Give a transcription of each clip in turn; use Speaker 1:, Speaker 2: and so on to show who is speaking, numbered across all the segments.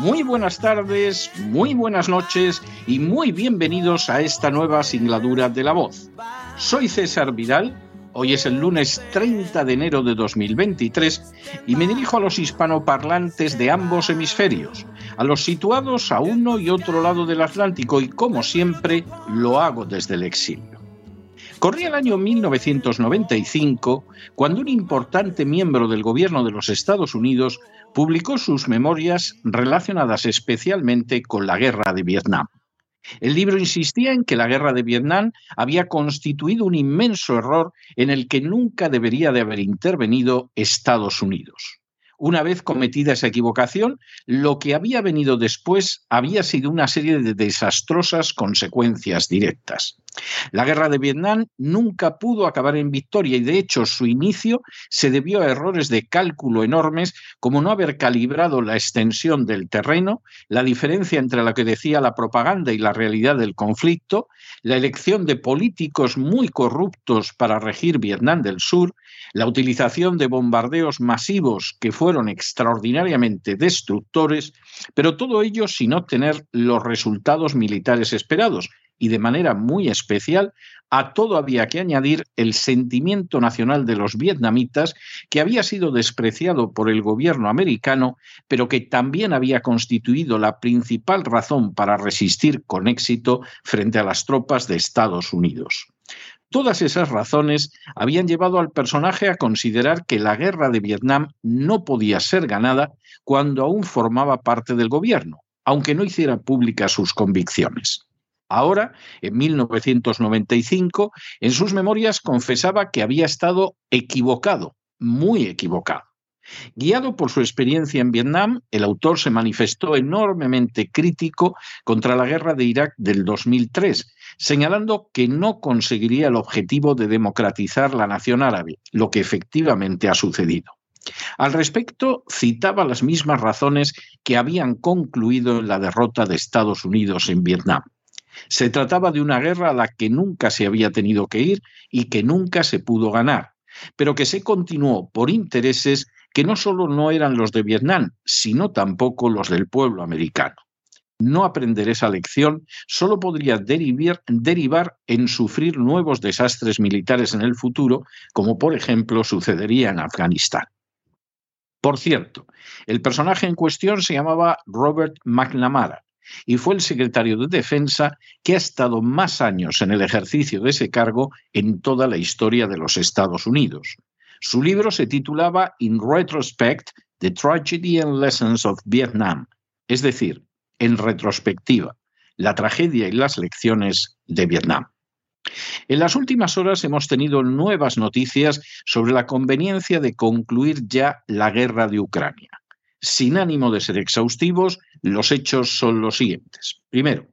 Speaker 1: muy buenas tardes, muy buenas noches y muy bienvenidos a esta nueva singladura de la voz. Soy César Vidal, hoy es el lunes 30 de enero de 2023 y me dirijo a los hispanoparlantes de ambos hemisferios, a los situados a uno y otro lado del Atlántico y como siempre lo hago desde el exilio. Corría el año 1995 cuando un importante miembro del gobierno de los Estados Unidos publicó sus memorias relacionadas especialmente con la guerra de Vietnam. El libro insistía en que la guerra de Vietnam había constituido un inmenso error en el que nunca debería de haber intervenido Estados Unidos. Una vez cometida esa equivocación, lo que había venido después había sido una serie de desastrosas consecuencias directas. La guerra de Vietnam nunca pudo acabar en victoria y de hecho su inicio se debió a errores de cálculo enormes como no haber calibrado la extensión del terreno, la diferencia entre lo que decía la propaganda y la realidad del conflicto, la elección de políticos muy corruptos para regir Vietnam del Sur, la utilización de bombardeos masivos que fueron extraordinariamente destructores, pero todo ello sin obtener los resultados militares esperados y de manera muy especial, a todo había que añadir el sentimiento nacional de los vietnamitas, que había sido despreciado por el gobierno americano, pero que también había constituido la principal razón para resistir con éxito frente a las tropas de Estados Unidos. Todas esas razones habían llevado al personaje a considerar que la guerra de Vietnam no podía ser ganada cuando aún formaba parte del gobierno, aunque no hiciera públicas sus convicciones. Ahora, en 1995, en sus memorias confesaba que había estado equivocado, muy equivocado. Guiado por su experiencia en Vietnam, el autor se manifestó enormemente crítico contra la guerra de Irak del 2003, señalando que no conseguiría el objetivo de democratizar la nación árabe, lo que efectivamente ha sucedido. Al respecto, citaba las mismas razones que habían concluido en la derrota de Estados Unidos en Vietnam. Se trataba de una guerra a la que nunca se había tenido que ir y que nunca se pudo ganar, pero que se continuó por intereses que no solo no eran los de Vietnam, sino tampoco los del pueblo americano. No aprender esa lección solo podría derivar, derivar, en sufrir nuevos desastres militares en el futuro, como por ejemplo sucedería en Afganistán. Por cierto, el personaje en cuestión se llamaba Robert McNamara y fue el secretario de Defensa que ha estado más años en el ejercicio de ese cargo en toda la historia de los Estados Unidos. Su libro se titulaba In Retrospect, The Tragedy and Lessons of Vietnam, es decir, en retrospectiva, la tragedia y las lecciones de Vietnam. En las últimas horas hemos tenido nuevas noticias sobre la conveniencia de concluir ya la guerra de Ucrania. Sin ánimo de ser exhaustivos, los hechos son los siguientes. Primero,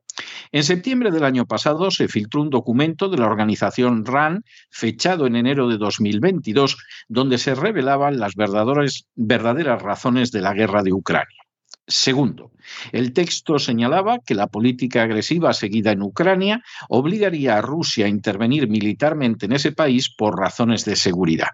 Speaker 1: en septiembre del año pasado se filtró un documento de la organización RAN, fechado en enero de 2022, donde se revelaban las verdaderas, razones de la guerra de Ucrania. Segundo, el texto señalaba que la política agresiva seguida en Ucrania obligaría a Rusia a intervenir militarmente en ese país por razones de seguridad.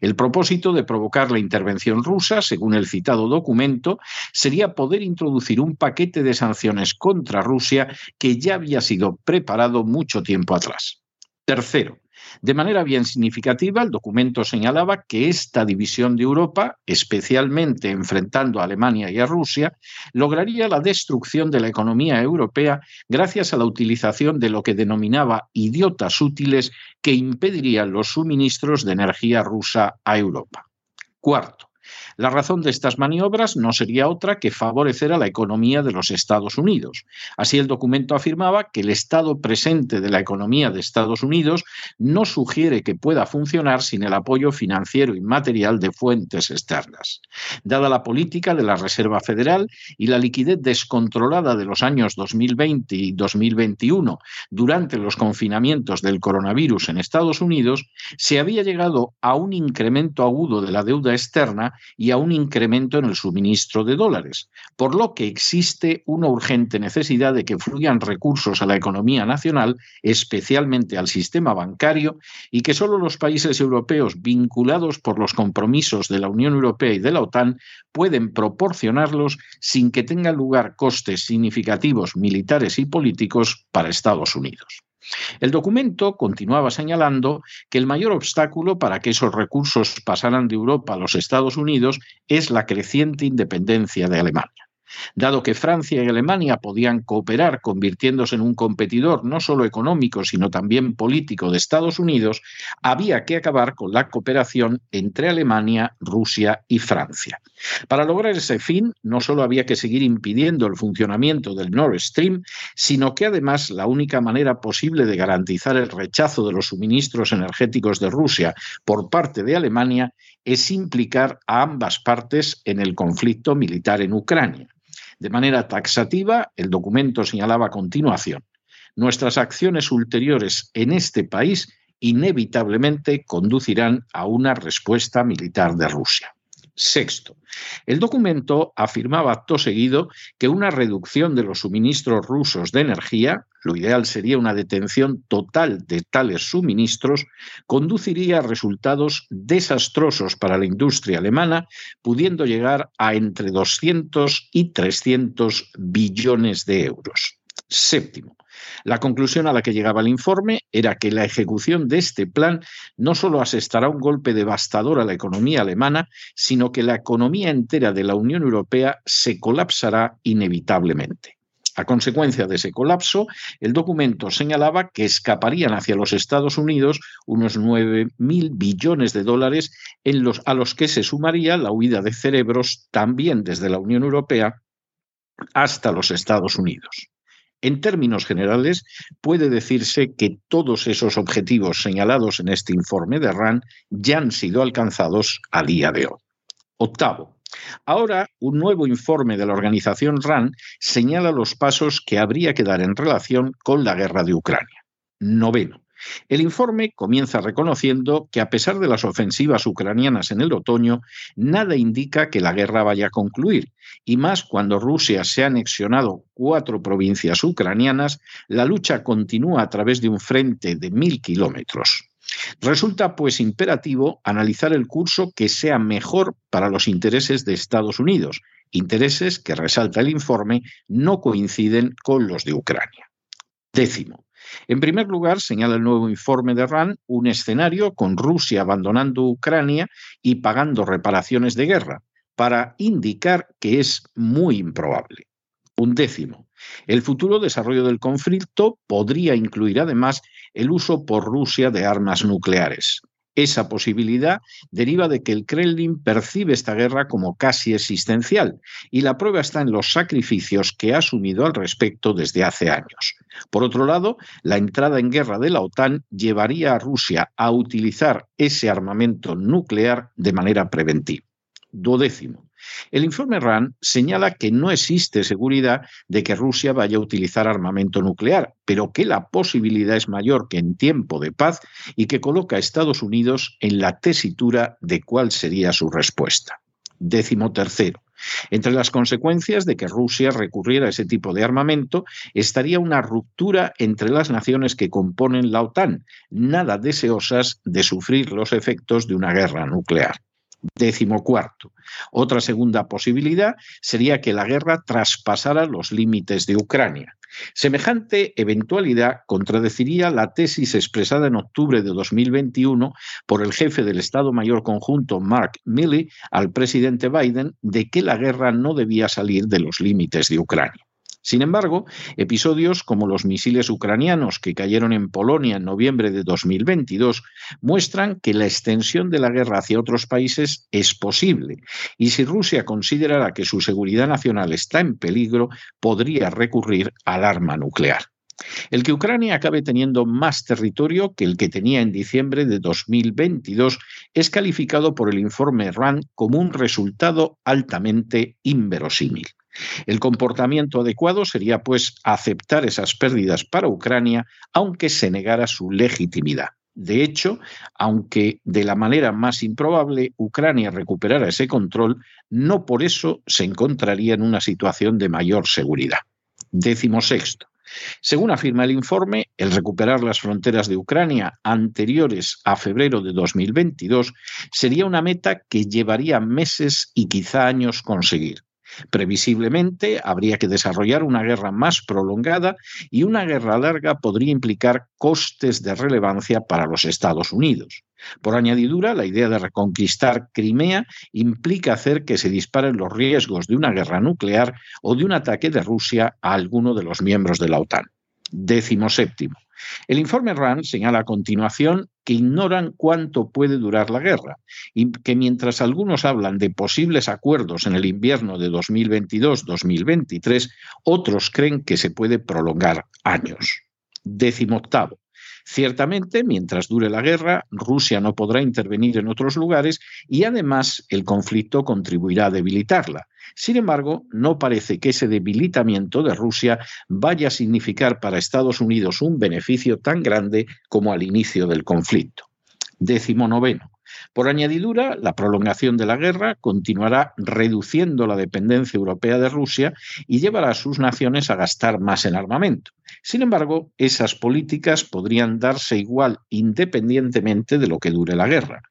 Speaker 1: El propósito de provocar la intervención rusa, según el citado documento, sería poder introducir un paquete de sanciones contra Rusia que ya había sido preparado mucho tiempo atrás. Tercero, De manera bien significativa, el documento señalaba que esta división de Europa, especialmente enfrentando a Alemania y a Rusia, lograría la destrucción de la economía europea gracias a la utilización de lo que denominaba idiotas útiles que impedirían los suministros de energía rusa a Europa. Cuarto, la razón de estas maniobras no sería otra que favorecer a la economía de los Estados Unidos. Así el documento afirmaba que el estado presente de la economía de Estados Unidos no sugiere que pueda funcionar sin el apoyo financiero y material de fuentes externas. Dada la política de la Reserva Federal y la liquidez descontrolada de los años 2020 y 2021 durante los confinamientos del coronavirus en Estados Unidos, se había llegado a un incremento agudo de la deuda externa y a un incremento en el suministro de dólares, por lo que existe una urgente necesidad de que fluyan recursos a la economía nacional, especialmente al sistema bancario, y que solo los países europeos vinculados por los compromisos de la Unión Europea y de la OTAN pueden proporcionarlos sin que tengan lugar costes significativos militares y políticos para Estados Unidos. El documento continuaba señalando que el mayor obstáculo para que esos recursos pasaran de Europa a los Estados Unidos es la creciente independencia de Alemania. Dado que Francia y Alemania podían cooperar convirtiéndose en un competidor no solo económico, sino también político de Estados Unidos, había que acabar con la cooperación entre Alemania, Rusia y Francia. Para lograr ese fin, no solo había que seguir impidiendo el funcionamiento del Nord Stream, sino que además la única manera posible de garantizar el rechazo de los suministros energéticos de Rusia por parte de Alemania es implicar a ambas partes en el conflicto militar en Ucrania. De manera taxativa, el documento señalaba a continuación, nuestras acciones ulteriores en este país inevitablemente conducirán a una respuesta militar de Rusia. Sexto, el documento afirmaba acto seguido que una reducción de los suministros rusos de energía, lo ideal sería una detención total de tales suministros, conduciría a resultados desastrosos para la industria alemana, pudiendo llegar a entre 200 y 300 billones de euros. Séptimo, la conclusión a la que llegaba el informe era que la ejecución de este plan no solo asestará un golpe devastador a la economía alemana, sino que la economía entera de la Unión Europea se colapsará inevitablemente. A consecuencia de ese colapso, el documento señalaba que escaparían hacia los Estados Unidos unos 9.000 billones de dólares a los que se sumaría la huida de cerebros también desde la Unión Europea hasta los Estados Unidos. En términos generales, puede decirse que todos esos objetivos señalados en este informe de RAN ya han sido alcanzados a día de hoy. Octavo, Ahora, un nuevo informe de la organización RAN señala los pasos que habría que dar en relación con la guerra de Ucrania. Noveno. El informe comienza reconociendo que a pesar de las ofensivas ucranianas en el otoño, nada indica que la guerra vaya a concluir, y más cuando Rusia se ha anexionado cuatro provincias ucranianas, la lucha continúa a través de un frente de mil kilómetros. Resulta pues imperativo analizar el curso que sea mejor para los intereses de Estados Unidos, intereses que, resalta el informe, no coinciden con los de Ucrania. Décimo, en primer lugar, señala el nuevo informe de RAN un escenario con Rusia abandonando Ucrania y pagando reparaciones de guerra, para indicar que es muy improbable. Un décimo. El futuro desarrollo del conflicto podría incluir además el uso por Rusia de armas nucleares. Esa posibilidad deriva de que el Kremlin percibe esta guerra como casi existencial y la prueba está en los sacrificios que ha asumido al respecto desde hace años. Por otro lado, la entrada en guerra de la OTAN llevaría a Rusia a utilizar ese armamento nuclear de manera preventiva. Duodécimo. El informe RAN señala que no existe seguridad de que Rusia vaya a utilizar armamento nuclear, pero que la posibilidad es mayor que en tiempo de paz y que coloca a Estados Unidos en la tesitura de cuál sería su respuesta. Décimo tercero. Entre las consecuencias de que Rusia recurriera a ese tipo de armamento estaría una ruptura entre las naciones que componen la OTAN, nada deseosas de sufrir los efectos de una guerra nuclear. Décimo cuarto. Otra segunda posibilidad sería que la guerra traspasara los límites de Ucrania. Semejante eventualidad contradeciría la tesis expresada en octubre de 2021 por el jefe del Estado Mayor Conjunto, Mark Milley, al presidente Biden de que la guerra no debía salir de los límites de Ucrania. Sin embargo, episodios como los misiles ucranianos que cayeron en Polonia en noviembre de 2022 muestran que la extensión de la guerra hacia otros países es posible y si Rusia considerara que su seguridad nacional está en peligro, podría recurrir al arma nuclear. El que Ucrania acabe teniendo más territorio que el que tenía en diciembre de 2022 es calificado por el informe RAND como un resultado altamente inverosímil. El comportamiento adecuado sería, pues, aceptar esas pérdidas para Ucrania, aunque se negara su legitimidad. De hecho, aunque de la manera más improbable Ucrania recuperara ese control, no por eso se encontraría en una situación de mayor seguridad. Décimo sexto. Según afirma el informe, el recuperar las fronteras de Ucrania anteriores a febrero de 2022 sería una meta que llevaría meses y quizá años conseguir. Previsiblemente, habría que desarrollar una guerra más prolongada y una guerra larga podría implicar costes de relevancia para los Estados Unidos. Por añadidura, la idea de reconquistar Crimea implica hacer que se disparen los riesgos de una guerra nuclear o de un ataque de Rusia a alguno de los miembros de la OTAN. Décimo séptimo. El informe RAND señala a continuación que ignoran cuánto puede durar la guerra y que mientras algunos hablan de posibles acuerdos en el invierno de 2022-2023, otros creen que se puede prolongar años. Décimo octavo. Ciertamente, mientras dure la guerra, Rusia no podrá intervenir en otros lugares y además el conflicto contribuirá a debilitarla. Sin embargo, no parece que ese debilitamiento de Rusia vaya a significar para Estados Unidos un beneficio tan grande como al inicio del conflicto. Décimo noveno. Por añadidura, la prolongación de la guerra continuará reduciendo la dependencia europea de Rusia y llevará a sus naciones a gastar más en armamento. Sin embargo, esas políticas podrían darse igual independientemente de lo que dure la guerra.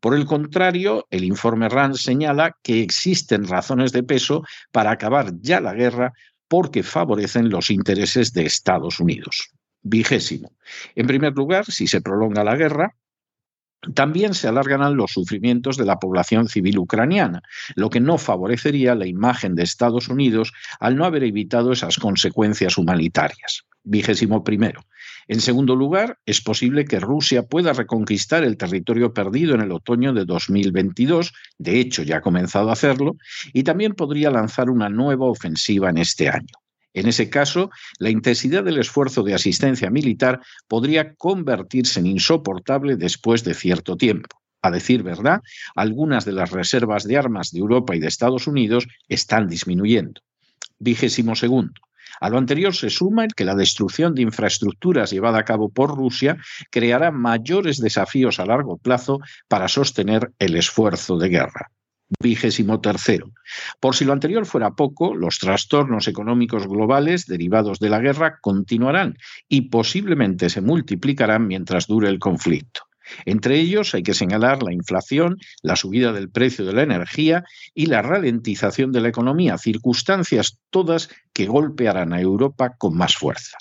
Speaker 1: Por el contrario, el informe RAND señala que existen razones de peso para acabar ya la guerra porque favorecen los intereses de Estados Unidos. Vigésimo. En primer lugar, si se prolonga la guerra, también se alargarán los sufrimientos de la población civil ucraniana, lo que no favorecería la imagen de Estados Unidos al no haber evitado esas consecuencias humanitarias. Vigésimo primero. En segundo lugar, es posible que Rusia pueda reconquistar el territorio perdido en el otoño de 2022, de hecho ya ha comenzado a hacerlo, y también podría lanzar una nueva ofensiva en este año. En ese caso, la intensidad del esfuerzo de asistencia militar podría convertirse en insoportable después de cierto tiempo. A decir verdad, algunas de las reservas de armas de Europa y de Estados Unidos están disminuyendo. Vigésimo segundo. A lo anterior se suma el que la destrucción de infraestructuras llevada a cabo por Rusia creará mayores desafíos a largo plazo para sostener el esfuerzo de guerra vigésimo tercero. Por si lo anterior fuera poco, los trastornos económicos globales derivados de la guerra continuarán y posiblemente se multiplicarán mientras dure el conflicto. Entre ellos hay que señalar la inflación, la subida del precio de la energía y la ralentización de la economía, circunstancias todas que golpearán a Europa con más fuerza.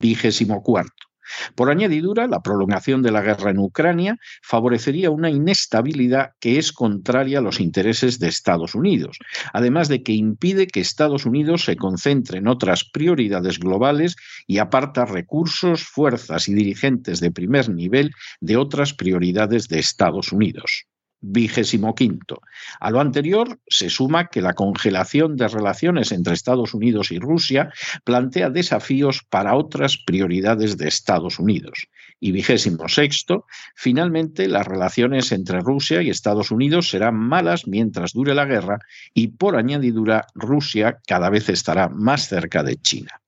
Speaker 1: Vigésimo cuarto. Por añadidura, la prolongación de la guerra en Ucrania favorecería una inestabilidad que es contraria a los intereses de Estados Unidos, además de que impide que Estados Unidos se concentre en otras prioridades globales y aparta recursos, fuerzas y dirigentes de primer nivel de otras prioridades de Estados Unidos vigésimo quinto. A lo anterior se suma que la congelación de relaciones entre Estados Unidos y Rusia plantea desafíos para otras prioridades de Estados Unidos. Y vigésimo sexto, finalmente las relaciones entre Rusia y Estados Unidos serán malas mientras dure la guerra y por añadidura Rusia cada vez estará más cerca de China.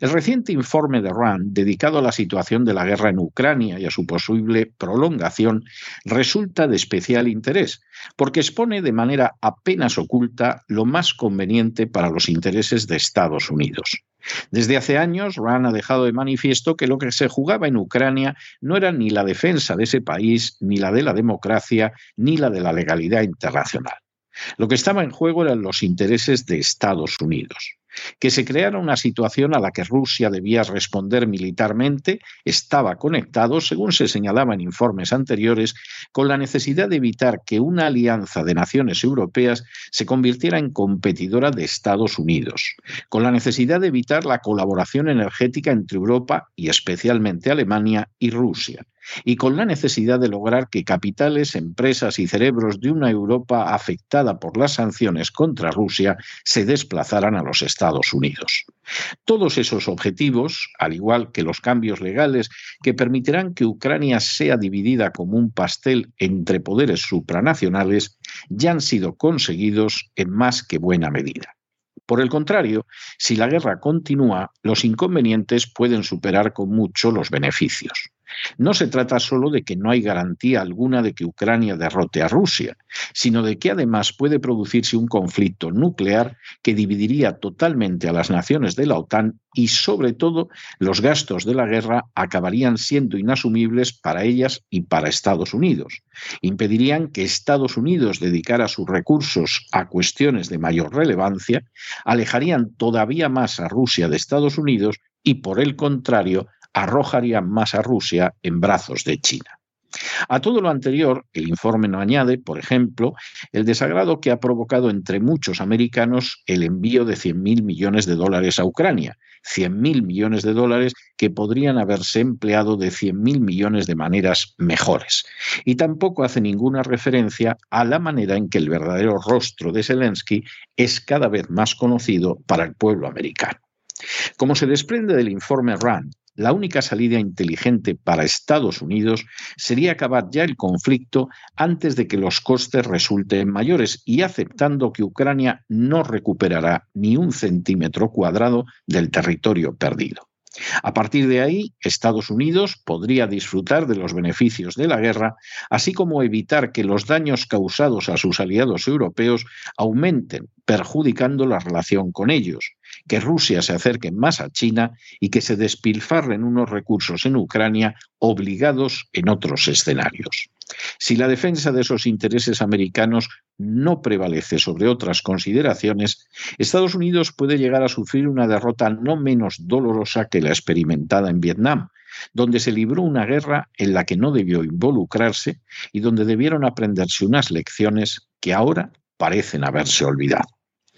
Speaker 1: El reciente informe de RAND, dedicado a la situación de la guerra en Ucrania y a su posible prolongación, resulta de especial interés, porque expone de manera apenas oculta lo más conveniente para los intereses de Estados Unidos. Desde hace años, RAND ha dejado de manifiesto que lo que se jugaba en Ucrania no era ni la defensa de ese país, ni la de la democracia, ni la de la legalidad internacional. Lo que estaba en juego eran los intereses de Estados Unidos. Que se creara una situación a la que Rusia debía responder militarmente estaba conectado, según se señalaba en informes anteriores, con la necesidad de evitar que una alianza de naciones europeas se convirtiera en competidora de Estados Unidos, con la necesidad de evitar la colaboración energética entre Europa y especialmente Alemania y Rusia y con la necesidad de lograr que capitales, empresas y cerebros de una Europa afectada por las sanciones contra Rusia se desplazaran a los Estados Unidos. Todos esos objetivos, al igual que los cambios legales que permitirán que Ucrania sea dividida como un pastel entre poderes supranacionales, ya han sido conseguidos en más que buena medida. Por el contrario, si la guerra continúa, los inconvenientes pueden superar con mucho los beneficios. No se trata solo de que no hay garantía alguna de que Ucrania derrote a Rusia, sino de que además puede producirse un conflicto nuclear que dividiría totalmente a las naciones de la OTAN y sobre todo los gastos de la guerra acabarían siendo inasumibles para ellas y para Estados Unidos. Impedirían que Estados Unidos dedicara sus recursos a cuestiones de mayor relevancia, alejarían todavía más a Rusia de Estados Unidos y por el contrario arrojaría más a Rusia en brazos de China. A todo lo anterior, el informe no añade, por ejemplo, el desagrado que ha provocado entre muchos americanos el envío de 100.000 millones de dólares a Ucrania, 100.000 millones de dólares que podrían haberse empleado de 100.000 millones de maneras mejores. Y tampoco hace ninguna referencia a la manera en que el verdadero rostro de Zelensky es cada vez más conocido para el pueblo americano. Como se desprende del informe RAND, la única salida inteligente para Estados Unidos sería acabar ya el conflicto antes de que los costes resulten mayores y aceptando que Ucrania no recuperará ni un centímetro cuadrado del territorio perdido. A partir de ahí, Estados Unidos podría disfrutar de los beneficios de la guerra, así como evitar que los daños causados a sus aliados europeos aumenten, perjudicando la relación con ellos, que Rusia se acerque más a China y que se despilfarren unos recursos en Ucrania obligados en otros escenarios. Si la defensa de esos intereses americanos no prevalece sobre otras consideraciones, Estados Unidos puede llegar a sufrir una derrota no menos dolorosa que la experimentada en Vietnam, donde se libró una guerra en la que no debió involucrarse y donde debieron aprenderse unas lecciones que ahora parecen haberse olvidado.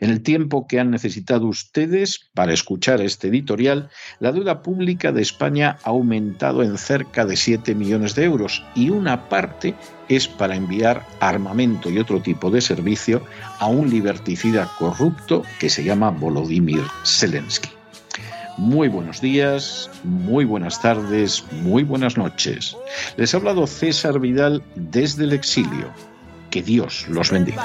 Speaker 1: En el tiempo que han necesitado ustedes para escuchar este editorial, la deuda pública de España ha aumentado en cerca de 7 millones de euros y una parte es para enviar armamento y otro tipo de servicio a un liberticida corrupto que se llama Volodymyr Zelensky. Muy buenos días, muy buenas tardes, muy buenas noches. Les ha hablado César Vidal desde el exilio. Que Dios los bendiga.